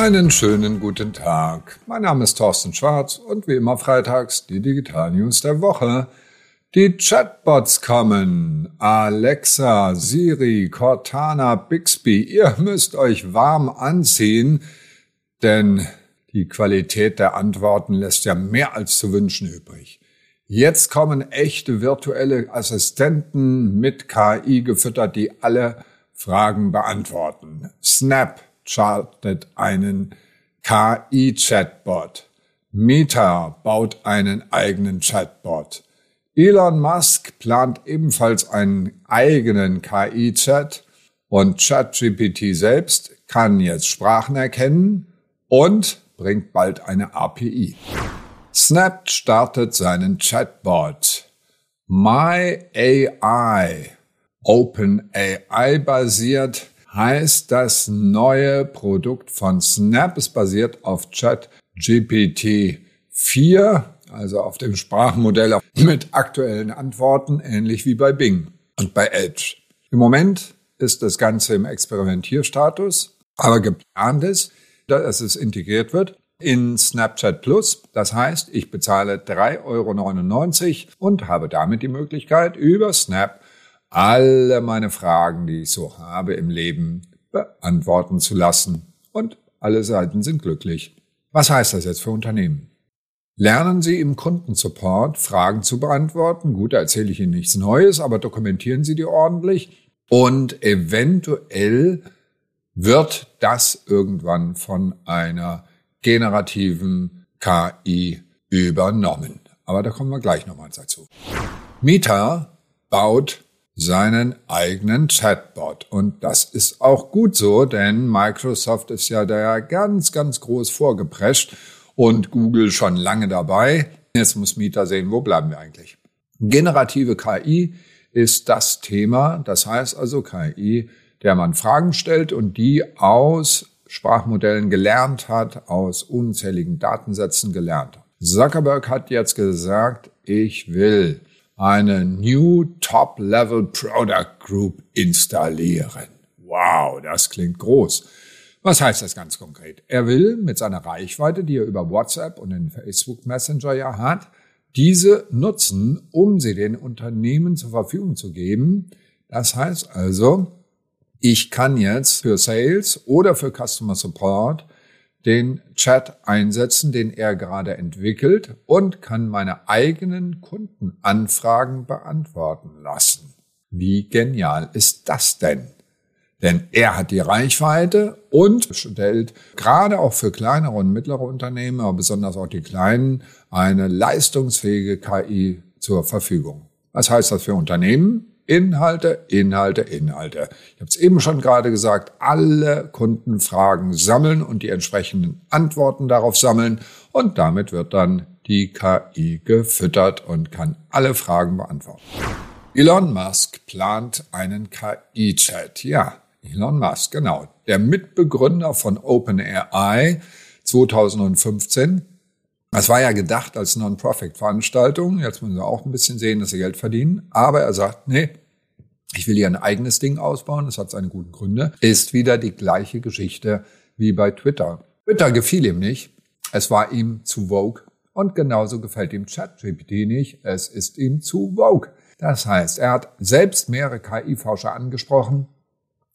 Einen schönen guten Tag. Mein Name ist Thorsten Schwarz und wie immer freitags die Digital News der Woche. Die Chatbots kommen. Alexa, Siri, Cortana, Bixby. Ihr müsst euch warm anziehen, denn die Qualität der Antworten lässt ja mehr als zu wünschen übrig. Jetzt kommen echte virtuelle Assistenten mit KI gefüttert, die alle Fragen beantworten. Snap chartet einen KI-Chatbot. Meta baut einen eigenen Chatbot. Elon Musk plant ebenfalls einen eigenen KI-Chat und ChatGPT selbst kann jetzt Sprachen erkennen und bringt bald eine API. Snap startet seinen Chatbot. My AI, Open AI basiert heißt das neue Produkt von Snap. Es basiert auf ChatGPT 4, also auf dem Sprachmodell mit aktuellen Antworten, ähnlich wie bei Bing und bei Edge. Im Moment ist das Ganze im Experimentierstatus, aber geplant ist, dass es integriert wird in Snapchat Plus. Das heißt, ich bezahle 3,99 Euro und habe damit die Möglichkeit, über Snap alle meine Fragen, die ich so habe im Leben, beantworten zu lassen. Und alle Seiten sind glücklich. Was heißt das jetzt für Unternehmen? Lernen Sie im Kundensupport Fragen zu beantworten. Gut, da erzähle ich Ihnen nichts Neues, aber dokumentieren Sie die ordentlich. Und eventuell wird das irgendwann von einer generativen KI übernommen. Aber da kommen wir gleich nochmal dazu. Meta baut seinen eigenen Chatbot. Und das ist auch gut so, denn Microsoft ist ja da ganz, ganz groß vorgeprescht und Google schon lange dabei. Jetzt muss Mieter sehen, wo bleiben wir eigentlich? Generative KI ist das Thema. Das heißt also KI, der man Fragen stellt und die aus Sprachmodellen gelernt hat, aus unzähligen Datensätzen gelernt hat. Zuckerberg hat jetzt gesagt, ich will eine New Top Level Product Group installieren. Wow, das klingt groß. Was heißt das ganz konkret? Er will mit seiner Reichweite, die er über WhatsApp und den Facebook Messenger ja hat, diese nutzen, um sie den Unternehmen zur Verfügung zu geben. Das heißt also, ich kann jetzt für Sales oder für Customer Support den Chat einsetzen, den er gerade entwickelt und kann meine eigenen Kundenanfragen beantworten lassen. Wie genial ist das denn? Denn er hat die Reichweite und stellt gerade auch für kleinere und mittlere Unternehmen, aber besonders auch die kleinen, eine leistungsfähige KI zur Verfügung. Was heißt das für Unternehmen? Inhalte, Inhalte, Inhalte. Ich habe es eben schon gerade gesagt, alle Kundenfragen sammeln und die entsprechenden Antworten darauf sammeln und damit wird dann die KI gefüttert und kann alle Fragen beantworten. Elon Musk plant einen KI-Chat. Ja, Elon Musk, genau. Der Mitbegründer von OpenAI 2015 das war ja gedacht als Non-Profit-Veranstaltung. Jetzt müssen wir auch ein bisschen sehen, dass sie Geld verdienen. Aber er sagt, nee, ich will hier ein eigenes Ding ausbauen. Das hat seine guten Gründe. Ist wieder die gleiche Geschichte wie bei Twitter. Twitter gefiel ihm nicht. Es war ihm zu vogue. Und genauso gefällt ihm ChatGPT nicht. Es ist ihm zu vogue. Das heißt, er hat selbst mehrere KI-Forscher angesprochen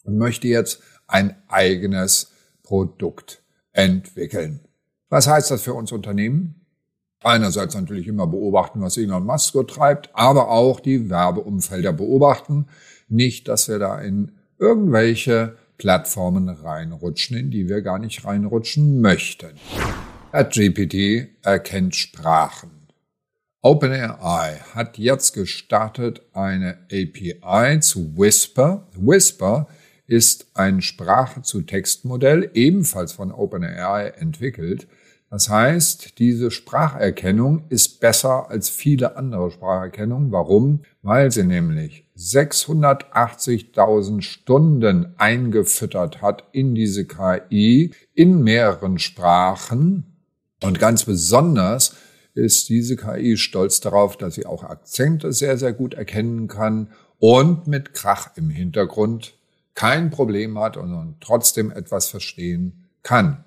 und möchte jetzt ein eigenes Produkt entwickeln. Was heißt das für uns Unternehmen? Einerseits natürlich immer beobachten, was Elon Musk so treibt, aber auch die Werbeumfelder beobachten. Nicht, dass wir da in irgendwelche Plattformen reinrutschen, in die wir gar nicht reinrutschen möchten. GPT erkennt Sprachen. OpenAI hat jetzt gestartet eine API zu Whisper. Whisper ist ein Sprache-zu-Text-Modell, ebenfalls von OpenAI entwickelt. Das heißt, diese Spracherkennung ist besser als viele andere Spracherkennungen. Warum? Weil sie nämlich 680.000 Stunden eingefüttert hat in diese KI in mehreren Sprachen. Und ganz besonders ist diese KI stolz darauf, dass sie auch Akzente sehr, sehr gut erkennen kann und mit Krach im Hintergrund kein Problem hat und trotzdem etwas verstehen kann.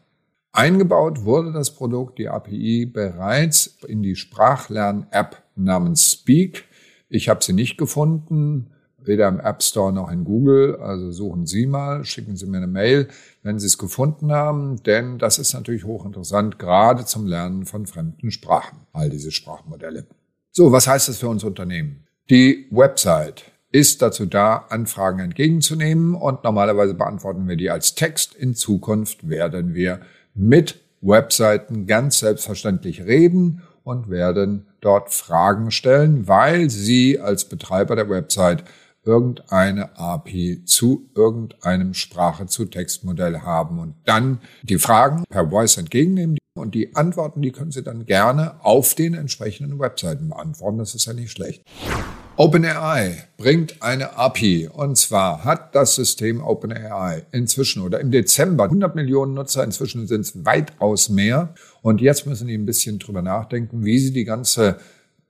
Eingebaut wurde das Produkt, die API, bereits in die Sprachlern-App namens Speak. Ich habe sie nicht gefunden, weder im App Store noch in Google. Also suchen Sie mal, schicken Sie mir eine Mail, wenn Sie es gefunden haben, denn das ist natürlich hochinteressant, gerade zum Lernen von fremden Sprachen, all diese Sprachmodelle. So, was heißt das für uns Unternehmen? Die Website ist dazu da, Anfragen entgegenzunehmen und normalerweise beantworten wir die als Text. In Zukunft werden wir mit Webseiten ganz selbstverständlich reden und werden dort Fragen stellen, weil Sie als Betreiber der Website irgendeine API zu irgendeinem Sprache-zu-Textmodell haben und dann die Fragen per Voice entgegennehmen und die Antworten, die können Sie dann gerne auf den entsprechenden Webseiten beantworten. Das ist ja nicht schlecht. OpenAI bringt eine API und zwar hat das System OpenAI inzwischen oder im Dezember 100 Millionen Nutzer, inzwischen sind es weitaus mehr. Und jetzt müssen die ein bisschen drüber nachdenken, wie sie die ganze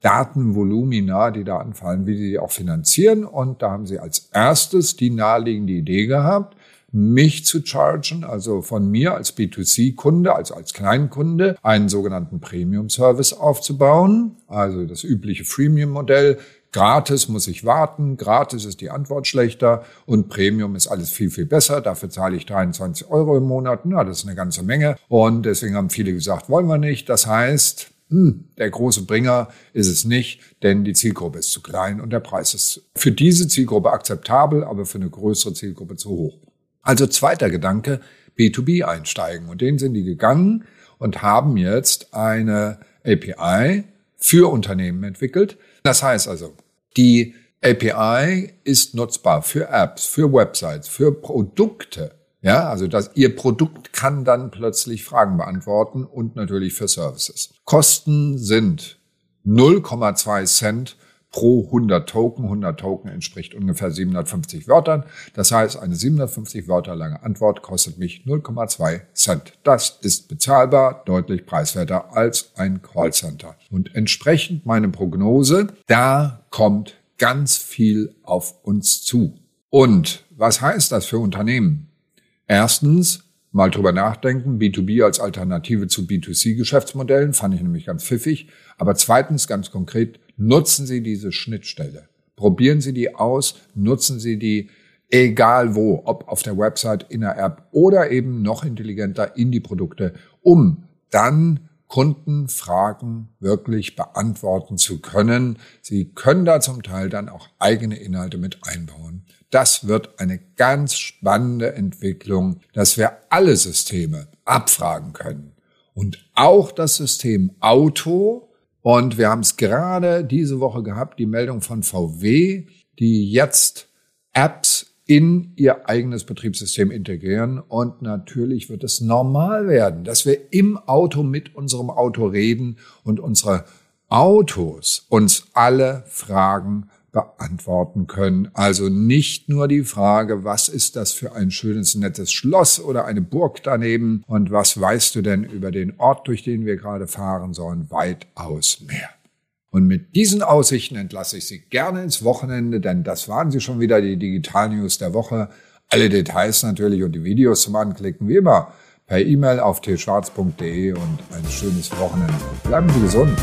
Datenvolumina, die da anfallen, wie sie die auch finanzieren. Und da haben sie als erstes die naheliegende Idee gehabt, mich zu chargen, also von mir als B2C-Kunde, also als Kleinkunde, einen sogenannten Premium-Service aufzubauen, also das übliche Freemium-Modell, Gratis muss ich warten, gratis ist die Antwort schlechter und Premium ist alles viel, viel besser. Dafür zahle ich 23 Euro im Monat. Na, das ist eine ganze Menge. Und deswegen haben viele gesagt, wollen wir nicht. Das heißt, hm, der große Bringer ist es nicht, denn die Zielgruppe ist zu klein und der Preis ist für diese Zielgruppe akzeptabel, aber für eine größere Zielgruppe zu hoch. Also zweiter Gedanke, B2B einsteigen. Und den sind die gegangen und haben jetzt eine API für Unternehmen entwickelt, das heißt also, die API ist nutzbar für Apps, für Websites, für Produkte. Ja, also das, Ihr Produkt kann dann plötzlich Fragen beantworten und natürlich für Services. Kosten sind 0,2 Cent pro 100 Token. 100 Token entspricht ungefähr 750 Wörtern. Das heißt, eine 750 Wörter lange Antwort kostet mich 0,2 Cent. Das ist bezahlbar, deutlich preiswerter als ein Callcenter. Und entsprechend meine Prognose, da kommt ganz viel auf uns zu. Und was heißt das für Unternehmen? Erstens, mal drüber nachdenken, B2B als Alternative zu B2C-Geschäftsmodellen, fand ich nämlich ganz pfiffig. Aber zweitens, ganz konkret, nutzen Sie diese Schnittstelle. Probieren Sie die aus, nutzen Sie die egal wo, ob auf der Website, in der App oder eben noch intelligenter in die Produkte, um dann Kundenfragen wirklich beantworten zu können. Sie können da zum Teil dann auch eigene Inhalte mit einbauen. Das wird eine ganz spannende Entwicklung, dass wir alle Systeme abfragen können. Und auch das System Auto. Und wir haben es gerade diese Woche gehabt, die Meldung von VW, die jetzt Apps in ihr eigenes Betriebssystem integrieren. Und natürlich wird es normal werden, dass wir im Auto mit unserem Auto reden und unsere Autos uns alle Fragen beantworten können. Also nicht nur die Frage, was ist das für ein schönes, nettes Schloss oder eine Burg daneben und was weißt du denn über den Ort, durch den wir gerade fahren, sondern weitaus mehr. Und mit diesen Aussichten entlasse ich Sie gerne ins Wochenende, denn das waren sie schon wieder, die Digital News der Woche. Alle Details natürlich und die Videos zum Anklicken, wie immer, per E-Mail auf tschwarz.de und ein schönes Wochenende. Bleiben Sie gesund.